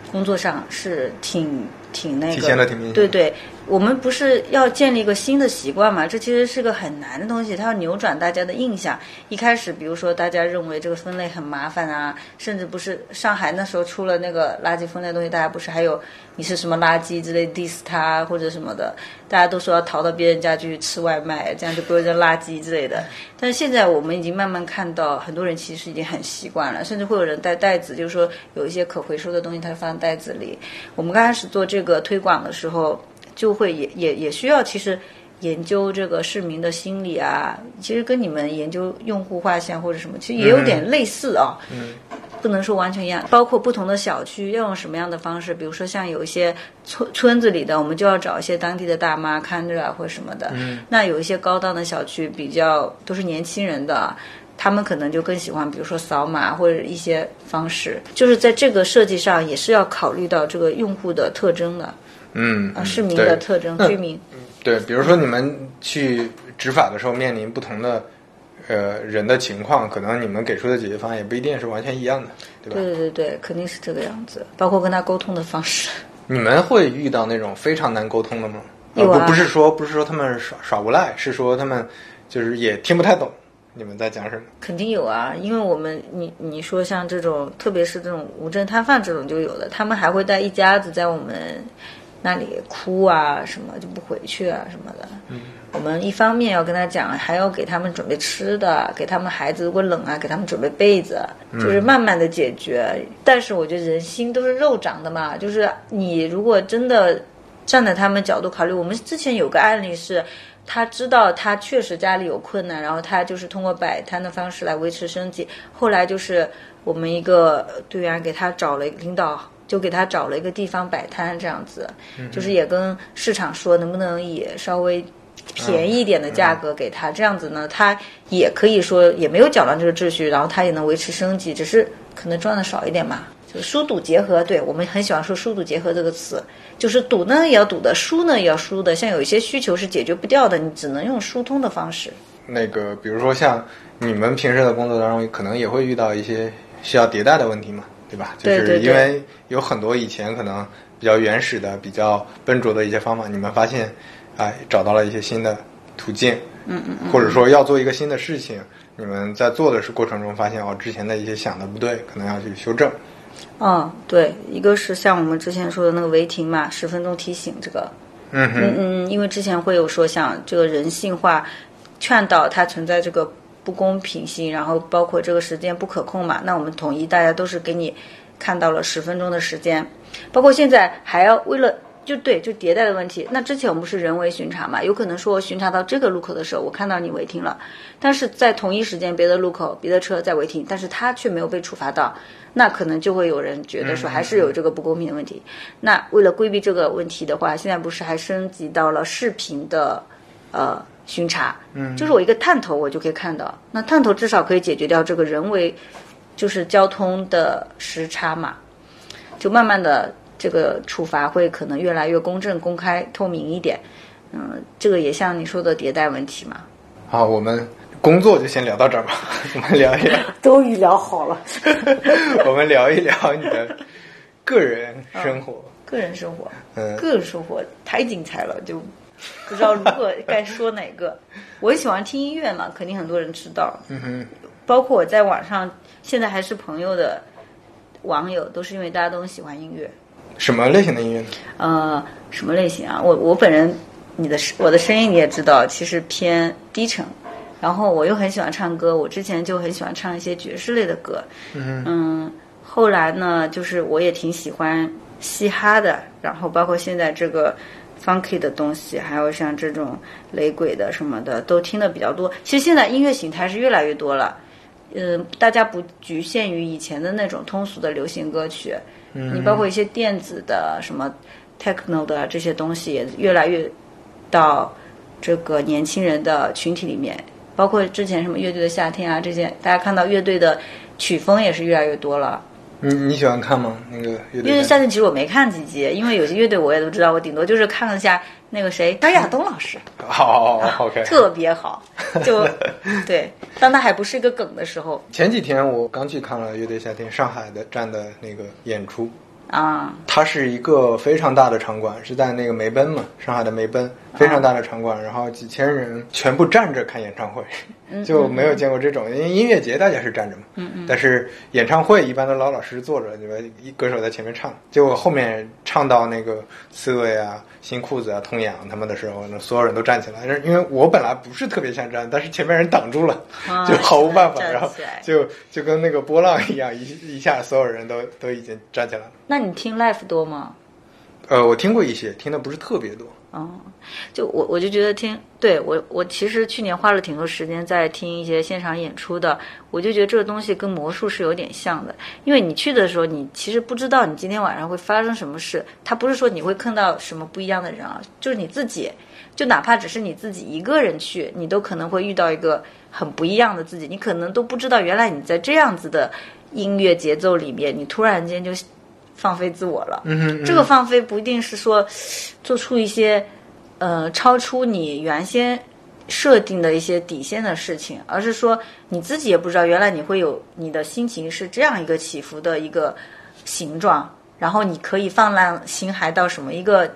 工作上是挺挺那个，体现的挺明显对对，我们不是要建立一个新的习惯嘛？这其实是个很难的东西，它要扭转大家的印象。一开始，比如说大家认为这个分类很麻烦啊，甚至不是上海那时候出了那个垃圾分类东西，大家不是还有你是什么垃圾之类 diss 他或者什么的，大家都说要逃到别人家去吃外卖，这样就不会扔垃圾之类的。但是现在我们已经慢慢看到，很多人其实已经很习惯了，甚至会有人带袋子，就是说有一些可回收的东西，它放袋子里。我们刚开始做这个推广的时候，就会也也也需要其实研究这个市民的心理啊，其实跟你们研究用户画像或者什么，其实也有点类似啊。嗯。不能说完全一样，包括不同的小区要用什么样的方式，比如说像有一些村村子里的，我们就要找一些当地的大妈看着啊，或者什么的。嗯。那有一些高档的小区，比较都是年轻人的，他们可能就更喜欢，比如说扫码或者一些方式，就是在这个设计上也是要考虑到这个用户的特征的嗯，啊，市民对的特征，居民。对，比如说你们去执法的时候面临不同的呃人的情况，可能你们给出的解决方案也不一定是完全一样的，对吧？对对对对，肯定是这个样子，包括跟他沟通的方式。你们会遇到那种非常难沟通的吗？呃有啊不不是说不是说他们耍耍无赖，是说他们就是也听不太懂你们在讲什么。肯定有啊，因为我们你你说像这种，特别是这种无证摊贩这种就有的，他们还会带一家子在我们那里哭啊什么就不回去啊什么的。嗯，我们一方面要跟他讲，还要给他们准备吃的，给他们孩子如果冷啊，给他们准备被子，就是慢慢的解决。但是我觉得人心都是肉长的嘛，就是你如果真的站在他们角度考虑，我们之前有个案例是。他知道他确实家里有困难，然后他就是通过摆摊的方式来维持生计。后来就是我们一个队员给他找了领导，就给他找了一个地方摆摊，这样子，就是也跟市场说能不能以稍微便宜一点的价格给他，这样子呢，他也可以说也没有搅乱这个秩序，然后他也能维持生计，只是可能赚的少一点嘛。就疏堵结合，对我们很喜欢说疏堵结合这个词。就是堵呢也要堵的，疏呢也要疏的。像有一些需求是解决不掉的，你只能用疏通的方式。那个，比如说像你们平时的工作当中，可能也会遇到一些需要迭代的问题嘛，对吧？就是因为有很多以前可能比较原始的、比较笨拙的一些方法，你们发现，哎，找到了一些新的途径。嗯嗯嗯。或者说要做一个新的事情，你们在做的是过程中发现哦，之前的一些想的不对，可能要去修正。嗯，对，一个是像我们之前说的那个违停嘛，十分钟提醒这个，嗯嗯嗯，因为之前会有说像这个人性化，劝导它存在这个不公平性，然后包括这个时间不可控嘛，那我们统一大家都是给你看到了十分钟的时间，包括现在还要为了。就对，就迭代的问题。那之前我们不是人为巡查嘛？有可能说我巡查到这个路口的时候，我看到你违停了，但是在同一时间别的路口别的车在违停，但是他却没有被处罚到，那可能就会有人觉得说还是有这个不公平的问题。那为了规避这个问题的话，现在不是还升级到了视频的呃巡查？嗯，就是我一个探头我就可以看到，那探头至少可以解决掉这个人为就是交通的时差嘛，就慢慢的。这个处罚会可能越来越公正、公开、透明一点，嗯，这个也像你说的迭代问题嘛。好，我们工作就先聊到这儿吧，我们聊一聊。终于聊好了。我们聊一聊你的个人生活。个人生活，嗯，个人生活太精彩了，就不知道如何该说哪个。我喜欢听音乐嘛，肯定很多人知道。嗯哼。包括我在网上，现在还是朋友的网友，都是因为大家都喜欢音乐。什么类型的音乐呢？呃，什么类型啊？我我本人，你的我的声音你也知道，其实偏低沉，然后我又很喜欢唱歌，我之前就很喜欢唱一些爵士类的歌。嗯后来呢，就是我也挺喜欢嘻哈的，然后包括现在这个 funky 的东西，还有像这种雷鬼的什么的，都听的比较多。其实现在音乐形态是越来越多了，嗯，大家不局限于以前的那种通俗的流行歌曲。嗯你包括一些电子的什么 techno 的这些东西，也越来越到这个年轻人的群体里面。包括之前什么乐队的夏天啊，这些大家看到乐队的曲风也是越来越多了。你你喜欢看吗？那个乐队夏天其实我没看几集，因为有些乐队我也都知道，我顶多就是看了下那个谁张亚东老师。好，OK，特别好。就对，当他还不是一个梗的时候。前几天我刚去看了乐队夏天上海的站的那个演出。啊，它是一个非常大的场馆，是在那个梅奔嘛，上海的梅奔，非常大的场馆，然后几千人全部站着看演唱会，就没有见过这种。因为音乐节大家是站着嘛，嗯嗯，但是演唱会一般都老老实实坐着，你们？一歌手在前面唱，结果后面唱到那个刺猬啊、新裤子啊、童养他们的时候，那所有人都站起来。因为我本来不是特别想站，但是前面人挡住了，就毫无办法，然后就就跟那个波浪一样，一一下所有人都都已经站起来了。那你听 live 多吗？呃，我听过一些，听的不是特别多。哦，就我我就觉得听，对我我其实去年花了挺多时间在听一些现场演出的，我就觉得这个东西跟魔术是有点像的，因为你去的时候，你其实不知道你今天晚上会发生什么事，它不是说你会碰到什么不一样的人啊，就是你自己，就哪怕只是你自己一个人去，你都可能会遇到一个很不一样的自己，你可能都不知道原来你在这样子的音乐节奏里面，你突然间就。放飞自我了，嗯这个放飞不一定是说做出一些呃超出你原先设定的一些底线的事情，而是说你自己也不知道原来你会有你的心情是这样一个起伏的一个形状，然后你可以放浪形骸到什么一个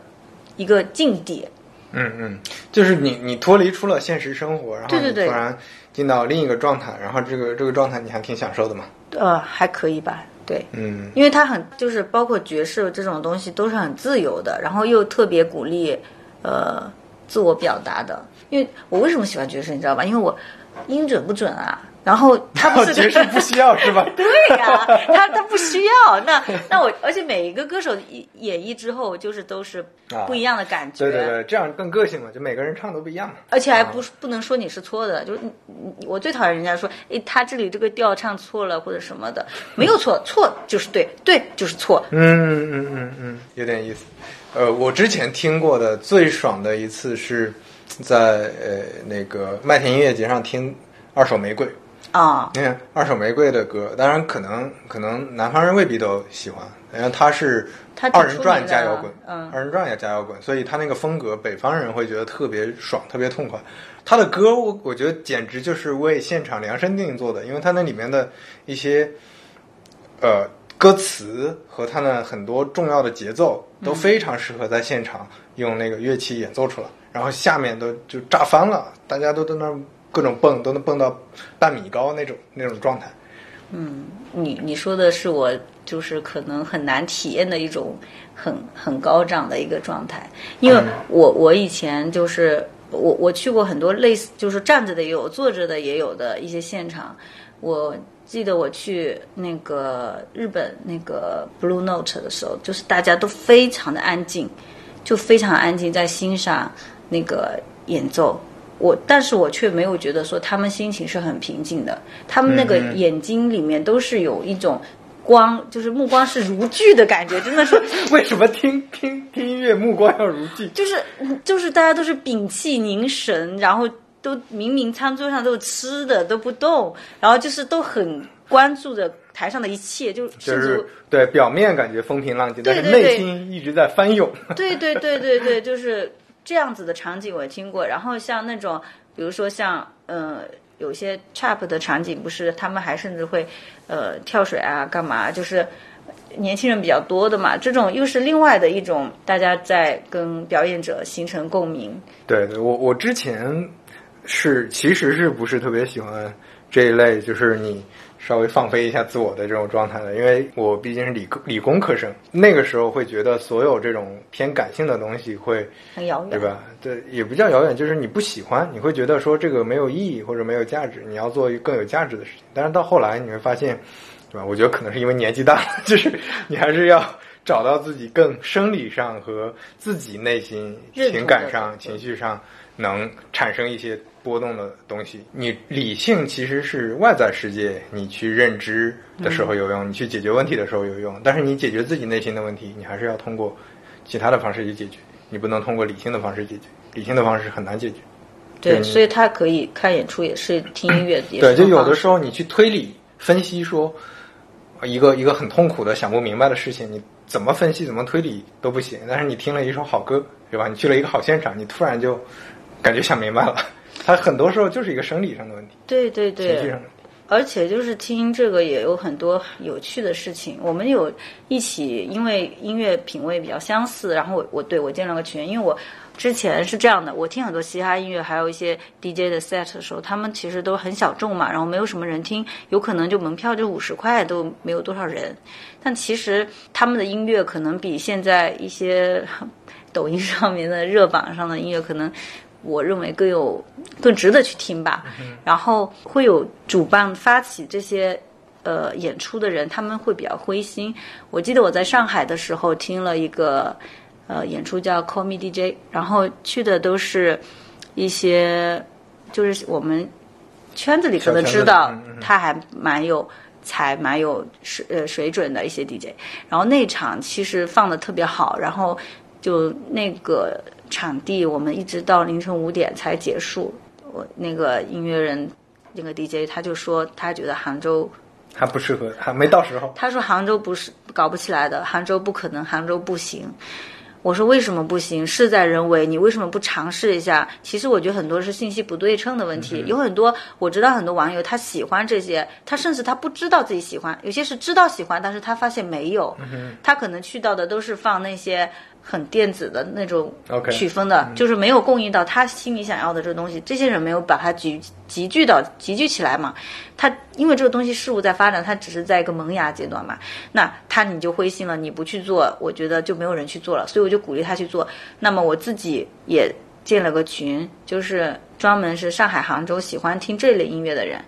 一个境地。嗯嗯，就是你你脱离出了现实生活，然后突然进到另一个状态，然后这个这个状态你还挺享受的嘛？呃，还可以吧。对，嗯因为他很就是包括爵士这种东西都是很自由的，然后又特别鼓励呃自我表达的。因为我为什么喜欢爵士，你知道吧？因为我音准不准啊，然后他不是 爵士不需要是吧？对呀、他他不需要。那那我，而且每一个歌手演演绎之后，就是都是不一样的感觉。对对对，这样更个性嘛，就每个人唱都不一样嘛。而且还不不能说你是错的，就是我最讨厌人家说，诶，他这里这个调唱错了或者什么的，没有错，错就是对，对就是错。嗯嗯嗯嗯，有点意思。呃，我之前听过的最爽的一次是在呃那个麦田音乐节上听二手玫瑰。啊、你看二手玫瑰的歌，当然可能可能南方人未必都喜欢，因为他是二人转加摇滚，嗯二人转也加摇滚，所以他那个风格北方人会觉得特别爽，特别痛快。他的歌我我觉得简直就是为现场量身定做的，因为他那里面的一些呃歌词和他的很多重要的节奏都非常适合在现场用那个乐器演奏出来，然后下面都就炸翻了，大家都在那儿各种蹦，都能蹦到半米高那种那种状态。嗯你你说的是我就是可能很难体验的一种很很高涨的一个状态，因为我我以前就是我我去过很多类似就是站着的也有，坐着的也有的一些现场，我。记得我去那个日本那个 Blue Note 的时候，就是大家都非常的安静，就非常安静在欣赏那个演奏。我，但是我却没有觉得说他们心情是很平静的，他们那个眼睛里面都是有一种光，就是目光是如炬的感觉，真的是，为什么听听听音乐目光要如炬？就是就是大家都是屏气凝神，然后都明明餐桌上都有吃的都不动，然后就是都很关注着台上的一切，就就是对表面感觉风平浪静，但是内心一直在翻涌。对对对对对，就是这样子的场景我听过。然后像那种，比如说像呃，有些 trap 的场景，不是他们还甚至会呃跳水啊，干嘛？就是年轻人比较多的嘛，这种又是另外的一种，大家在跟表演者形成共鸣。对对，我我之前是其实是不是特别喜欢这一类，就是你稍微放飞一下自我的这种状态的，因为我毕竟是理科理工科生，那个时候会觉得所有这种偏感性的东西会很遥远，对吧？对，也不叫遥远，就是你不喜欢，你会觉得说这个没有意义或者没有价值，你要做更有价值的事情。但是到后来你会发现，对吧？我觉得可能是因为年纪大了，就是你还是要找到自己更生理上和自己内心情感上、情绪上能产生一些波动的东西。你理性其实是外在世界，你去认知的时候有用，你去解决问题的时候有用。但是你解决自己内心的问题，你还是要通过其他的方式去解决，你不能通过理性的方式解决。理性的方式很难解决。对，所以他可以看演出，也是听音乐，也对，就有的时候你去推理分析说，呃一个一个很痛苦的想不明白的事情，你怎么分析怎么推理都不行。但是你听了一首好歌，对吧？你去了一个好现场，你突然就感觉想明白了。他很多时候就是一个生理上的问题，对对情绪对上，的。而且就是听这个也有很多有趣的事情。我们有一起，因为音乐品味比较相似，然后我我对我建了个群，因为我之前是这样的，我听很多嘻哈音乐，还有一些 DJ 的 set 的时候，他们其实都很小众嘛，然后没有什么人听，有可能就门票就五十块都没有多少人，但其实他们的音乐可能比现在一些抖音上面的热榜上的音乐可能。我认为更有更值得去听吧。然后会有主办发起这些呃演出的人，他们会比较灰心。我记得我在上海的时候听了一个呃演出叫 Call Me DJ，然后去的都是一些就是我们圈子里可能知道他还蛮有。才蛮有水呃水准的一些 DJ，然后那场其实放的特别好，然后就那个场地我们一直到凌晨五点才结束。我那个音乐人，那个 DJ 他就说他觉得杭州，还不适合，还没到时候。他说杭州不是搞不起来的，杭州不可能，杭州不行。我说为什么不行？事在人为，你为什么不尝试一下？其实我觉得很多是信息不对称的问题，有很多我知道很多网友他喜欢这些，他甚至他不知道自己喜欢，有些是知道喜欢，但是他发现没有，他可能去到的都是放那些很电子的那种曲风的就是没有供应到他心里想要的这个东西。这些人没有把它集集聚到集聚起来嘛？他因为这个东西事物在发展，它只是在一个萌芽阶段嘛。那他你就灰心了，你不去做，我觉得就没有人去做了，所以我就鼓励他去做。那么我自己也建了个群，就是专门是上海、杭州喜欢听这类音乐的人。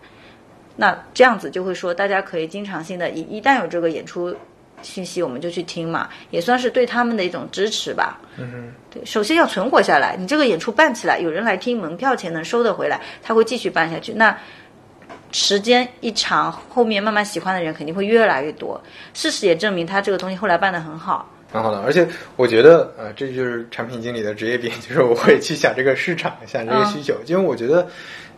那这样子就会说，大家可以经常性的，一一旦有这个演出信息，我们就去听嘛，也算是对他们的一种支持吧。嗯哼，对，首先要存活下来，你这个演出办起来，有人来听，门票钱能收得回来，他会继续办下去。那时间一长，后面慢慢喜欢的人肯定会越来越多。事实也证明，他这个东西后来办得很好。蛮好的，而且我觉得，呃，这就是产品经理的职业病，就是我会去想这个市场，想这个需求，因为我觉得，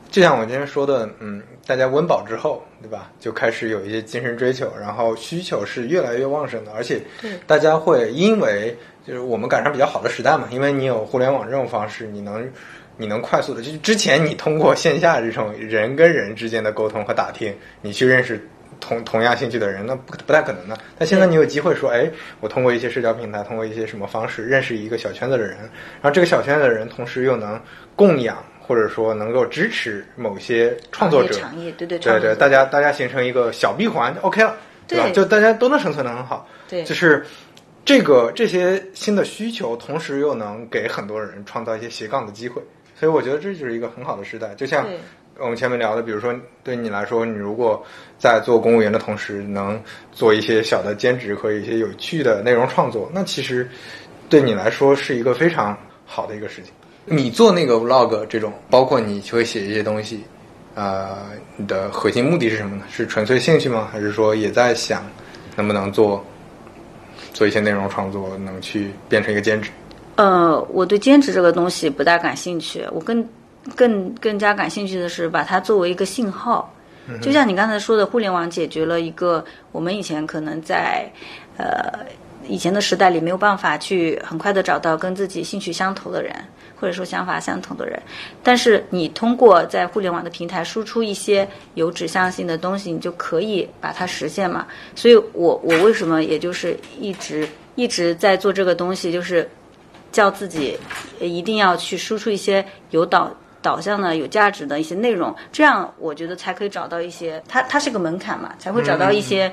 就像我今天说的，嗯，大家温饱之后，对吧，就开始有一些精神追求，然后需求是越来越旺盛的，而且大家会因为就是我们赶上比较好的时代嘛，因为你有互联网这种方式，你能你能快速的，就是之前你通过线下这种人跟人之间的沟通和打听，你去认识。同同样兴趣的人，那不不太可能的。但现在你有机会说，哎，我通过一些社交平台，通过一些什么方式认识一个小圈子的人，然后这个小圈子的人同时又能供养或者说能够支持某些创作者，产业对对对对，大家大家形成一个小闭环就 OK 了，对吧？就大家都能生存的很好，对，就是这个这些新的需求，同时又能给很多人创造一些斜杠的机会，所以我觉得这就是一个很好的时代，就像。我们前面聊的，比如说对你来说，你如果在做公务员的同时，能做一些小的兼职和一些有趣的内容创作，那其实对你来说是一个非常好的一个事情。你做那个 vlog 这种，包括你会写一些东西，呃，你的核心目的是什么呢？是纯粹兴趣吗？还是说也在想能不能做做一些内容创作，能去变成一个兼职？呃，我对兼职这个东西不大感兴趣，我更。更更加感兴趣的是把它作为一个信号，就像你刚才说的，互联网解决了一个我们以前可能在呃以前的时代里没有办法去很快的找到跟自己兴趣相投的人，或者说想法相同的人。但是你通过在互联网的平台输出一些有指向性的东西，你就可以把它实现嘛。所以我我为什么也就是一直一直在做这个东西，就是叫自己一定要去输出一些有导。导向的有价值的一些内容，这样我觉得才可以找到一些，它它是个门槛嘛，才会找到一些，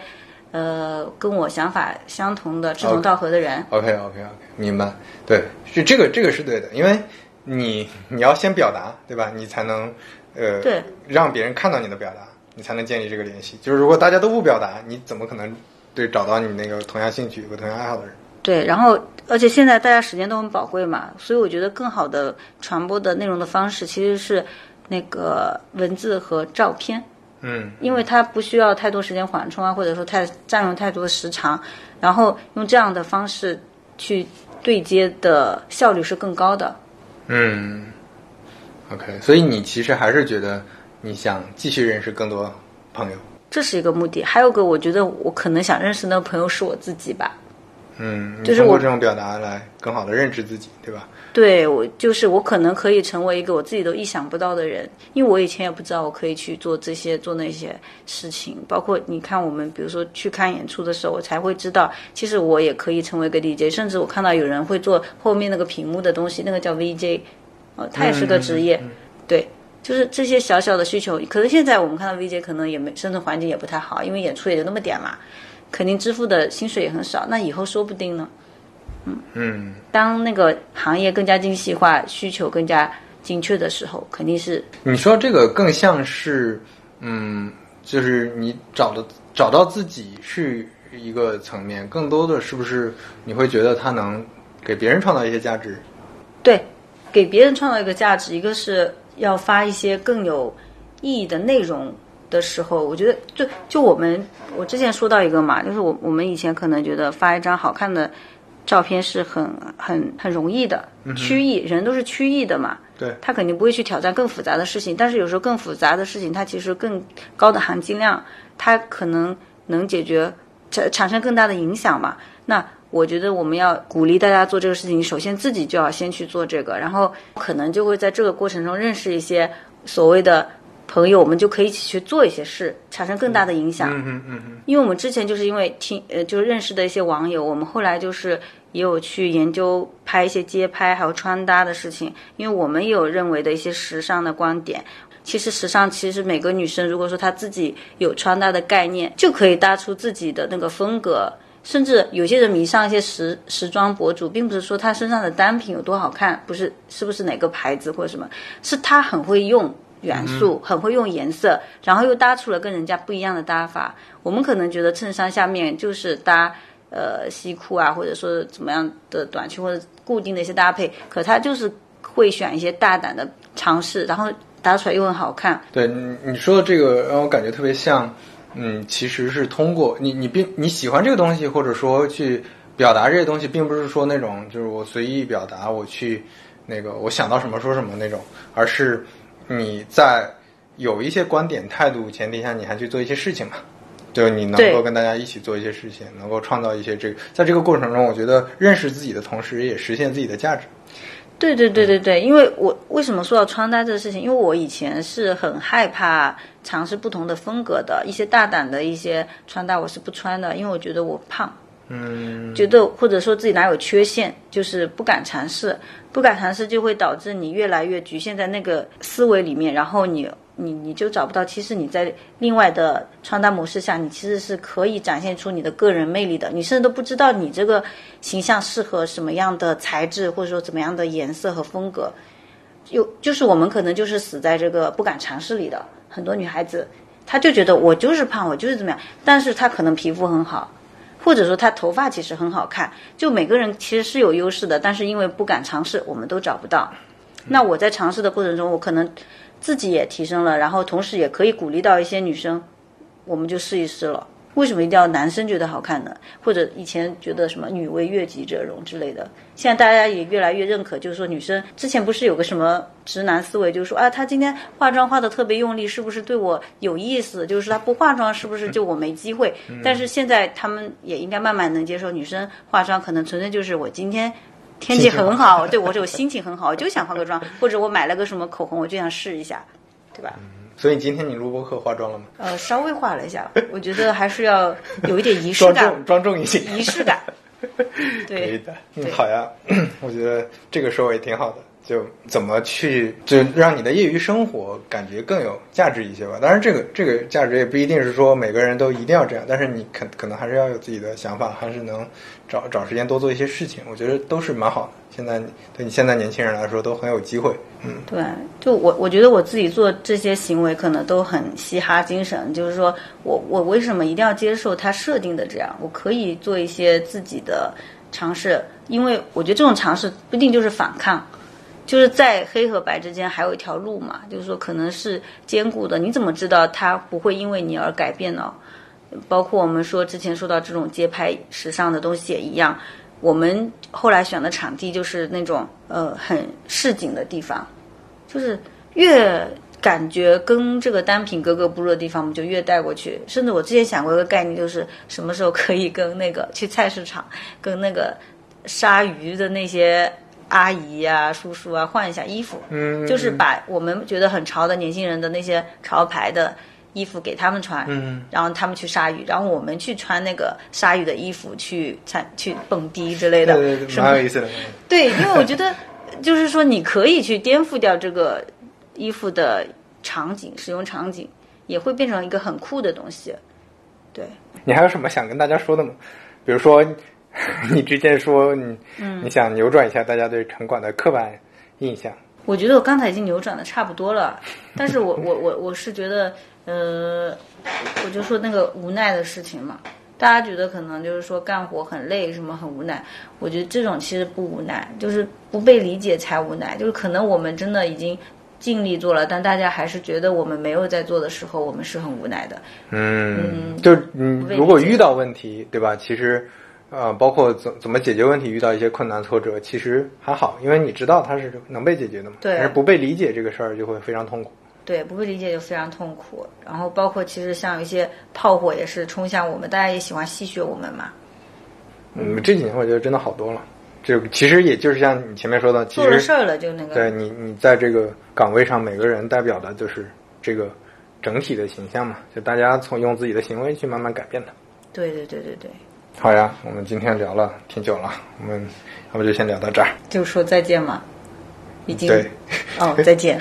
呃，跟我想法相同的志同道合的人。OK OK OK，明白。对，是这个这个是对的，因为你你要先表达，对吧？你才能呃，对，让别人看到你的表达，你才能建立这个联系。就是如果大家都不表达，你怎么可能对找到你那个同样兴趣和同样爱好的人？对，然后而且现在大家时间都很宝贵嘛，所以我觉得更好的传播的内容的方式其实是那个文字和照片。嗯，因为它不需要太多时间缓冲啊，或者说太占用太多的时长，然后用这样的方式去对接的效率是更高的。嗯，OK，所以你其实还是觉得你想继续认识更多朋友，这是一个目的。还有个，我觉得我可能想认识的朋友是我自己吧。嗯，就是通过这种表达来更好的认知自己，对吧？对，我就是我可能可以成为一个我自己都意想不到的人，因为我以前也不知道我可以去做这些做那些事情。包括你看，我们比如说去看演出的时候，我才会知道，其实我也可以成为一个 DJ。甚至我看到有人会做后面那个屏幕的东西，那个叫 VJ，呃，他也是个职业。对，就是这些小小的需求。可能现在我们看到 VJ 可能也没生存环境也不太好，因为演出也就那么点嘛。肯定支付的薪水也很少，那以后说不定呢。嗯嗯，当那个行业更加精细化，需求更加精确的时候，肯定是。你说这个更像是，嗯，就是你找的找到自己是一个层面，更多的是不是你会觉得它能给别人创造一些价值？对，给别人创造一个价值，一个是要发一些更有意义的内容。的时候，我觉得就就我们我之前说到一个嘛，就是我我们以前可能觉得发一张好看的照片是很很很容易的，趋意人都是趋意的嘛，对，他肯定不会去挑战更复杂的事情，但是有时候更复杂的事情，它其实更高的含金量，它可能能解决产产生更大的影响嘛。那我觉得我们要鼓励大家做这个事情，首先自己就要先去做这个，然后可能就会在这个过程中认识一些所谓的。朋友，我们就可以一起去做一些事，产生更大的影响。嗯嗯嗯因为我们之前就是因为听呃，就是认识的一些网友，我们后来就是也有去研究拍一些街拍还有穿搭的事情，因为我们也有认为的一些时尚的观点。其实时尚，其实每个女生如果说她自己有穿搭的概念，就可以搭出自己的那个风格。甚至有些人迷上一些时时装博主，并不是说他身上的单品有多好看，不是是不是哪个牌子或者什么，是他很会用元素，很会用颜色，然后又搭出了跟人家不一样的搭法。我们可能觉得衬衫下面就是搭呃西裤啊，或者说怎么样的短裙或者固定的一些搭配，可他就是会选一些大胆的尝试，然后搭出来又很好看。对，你你说的这个让我感觉特别像。嗯，其实是通过你，你并你喜欢这个东西，或者说去表达这些东西，并不是说那种就是我随意表达，我去那个我想到什么说什么那种，而是你在有一些观点态度前提下，你还去做一些事情嘛，就你能够跟大家一起做一些事情，能够创造一些这个，在这个过程中，我觉得认识自己的同时，也实现自己的价值。对对对对对，因为我为什么说到穿搭这个事情？因为我以前是很害怕尝试不同的风格的一些大胆的一些穿搭，我是不穿的，因为我觉得我胖，嗯，觉得或者说自己哪有缺陷，就是不敢尝试，不敢尝试就会导致你越来越局限在那个思维里面，然后你。你你就找不到，其实你在另外的穿搭模式下，你其实是可以展现出你的个人魅力的。你甚至都不知道你这个形象适合什么样的材质，或者说怎么样的颜色和风格。有就是我们可能就是死在这个不敢尝试里的很多女孩子，她就觉得我就是胖，我就是怎么样，但是她可能皮肤很好，或者说他头发其实很好看。就每个人其实是有优势的，但是因为不敢尝试，我们都找不到。那我在尝试的过程中，我可能。自己也提升了，然后同时也可以鼓励到一些女生，我们就试一试了。为什么一定要男生觉得好看呢？或者以前觉得什么“女为悦己者容”之类的，现在大家也越来越认可，就是说女生之前不是有个什么直男思维，就是说啊，她今天化妆化的特别用力，是不是对我有意思？就是她不化妆，是不是就我没机会？但是现在他们也应该慢慢能接受，女生化妆可能纯粹就是我今天。天气很好，对我这种心情很好，我就想化个妆，或者我买了个什么口红，我就想试一下，对吧？所以今天你录播课化妆了吗？呃，稍微化了一下，我觉得还是要有一点仪式感，庄重一些，仪式感。可以的，嗯，好呀，我觉得这个说也挺好的。就怎么去，就让你的业余生活感觉更有价值一些吧。当然，这个这个价值也不一定是说每个人都一定要这样，但是你可可能还是要有自己的想法，还是能找找时间多做一些事情。我觉得都是蛮好的。现在对你现在年轻人来说都很有机会。嗯，对，就我我觉得我自己做这些行为可能都很嘻哈精神，就是说我我为什么一定要接受他设定的这样？我可以做一些自己的尝试，因为我觉得这种尝试不一定就是反抗。就是在黑和白之间还有一条路嘛，就是说可能是坚固的。你怎么知道它不会因为你而改变呢？包括我们说之前说到这种街拍时尚的东西也一样。我们后来选的场地就是那种呃很市井的地方，就是越感觉跟这个单品格格不入的地方，我们就越带过去。甚至我之前想过一个概念，就是什么时候可以跟那个去菜市场跟那个杀鱼的那些。阿姨呀，叔叔啊，换一下衣服，嗯，就是把我们觉得很潮的年轻人的那些潮牌的衣服给他们穿，嗯，然后他们去鲨鱼，然后我们去穿那个鲨鱼的衣服去参去蹦迪之类的，对对对，蛮有意思的。对，因为我觉得 就是说你可以去颠覆掉这个衣服的场景使用场景，也会变成一个很酷的东西。对，你还有什么想跟大家说的吗？比如说。你之前说你，你想扭转一下大家对城管的刻板印象。我觉得我刚才已经扭转的差不多了，但是我 我我我是觉得，呃，我就说那个无奈的事情嘛，大家觉得可能就是说干活很累，什么很无奈。我觉得这种其实不无奈，就是不被理解才无奈。就是可能我们真的已经尽力做了，但大家还是觉得我们没有在做的时候，我们是很无奈的。嗯，就是嗯，如果遇到问题，对吧？其实。呃，包括怎怎么解决问题，遇到一些困难挫折，其实还好，因为你知道它是能被解决的嘛。对。但是不被理解这个事儿就会非常痛苦。对，不被理解就非常痛苦。然后包括其实像一些炮火也是冲向我们，大家也喜欢戏谑我们嘛。嗯，这几年我觉得真的好多了。就其实也就是像你前面说的，做了事儿了就那个。对你，你在这个岗位上，每个人代表的就是这个整体的形象嘛。就大家从用自己的行为去慢慢改变它。对对对对对。好呀，我们今天聊了挺久了，我们要不就先聊到这儿。就说再见嘛，已经对，哦，再见。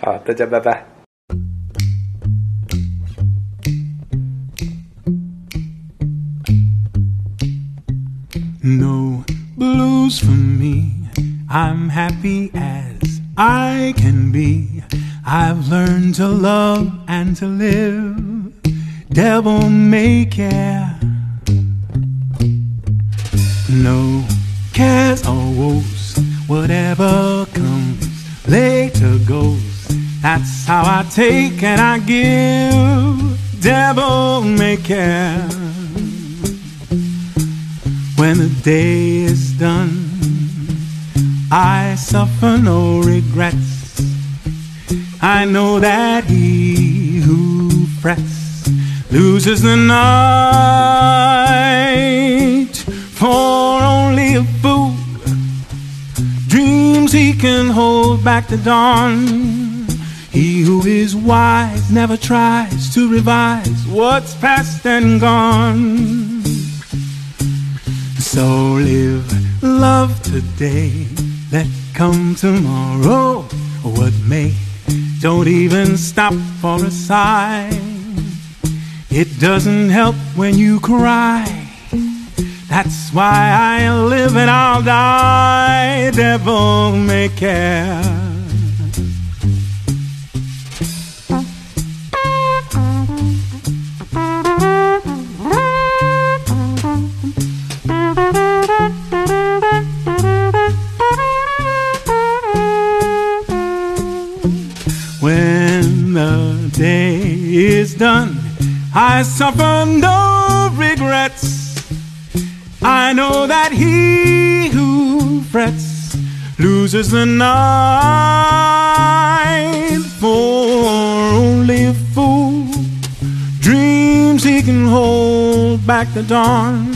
好，大家拜拜。 No blues for me. I'm happy as I can be. I've learned to love and to live. Devil may care. No cares or woes. Whatever comes later goes. That's how I take and I give. Devil may care. When the day is done, I suffer no regrets. I know that he who frets loses the night. For only a he can hold back the dawn. He who is wise never tries to revise what's past and gone. So live love today, let come tomorrow. What may, don't even stop for a sigh. It doesn't help when you cry. That's why I live and I'll die. Devil may care. When the day is done, I suffer no regrets. I know that he who frets loses the night. For only a fool dreams he can hold back the dawn.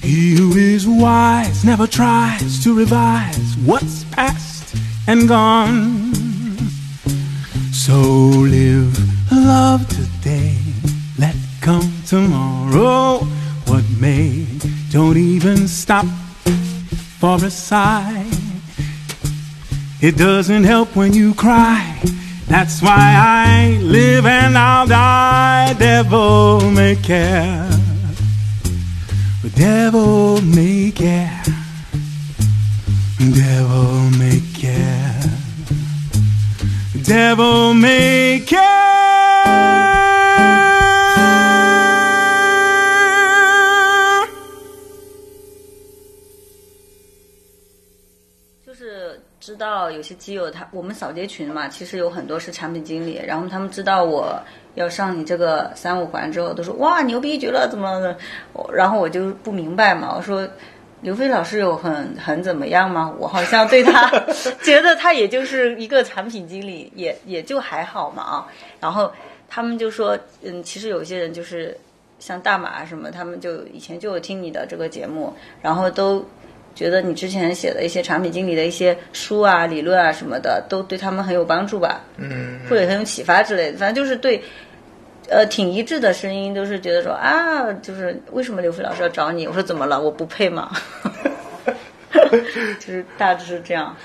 He who is wise never tries to revise what's past and gone. So live love today, let come tomorrow. What may, don't even stop for a sigh. It doesn't help when you cry. That's why I live and I'll die. Devil may care. Devil may care. Devil may care. Devil may care. 知道有些基友他我们扫街群嘛，其实有很多是产品经理，然后他们知道我要上你这个三五环之后，都说哇牛逼绝了怎么的，我然后我就不明白嘛，我说 刘飞老师有很很怎么样吗？我好像对他觉得他也就是一个产品经理，也 也就还好嘛啊，然后他们就说嗯，其实有些人就是像大马什么，他们就以前就有听你的这个节目，然后都。觉得你之前写的一些产品经理的一些书啊、理论啊什么的，都对他们很有帮助吧？嗯，或者很有启发之类的。反正就是对，呃，挺一致的声音，都是觉得说啊，就是为什么刘飞老师要找你？我说怎么了？我不配吗？就是大致是这样。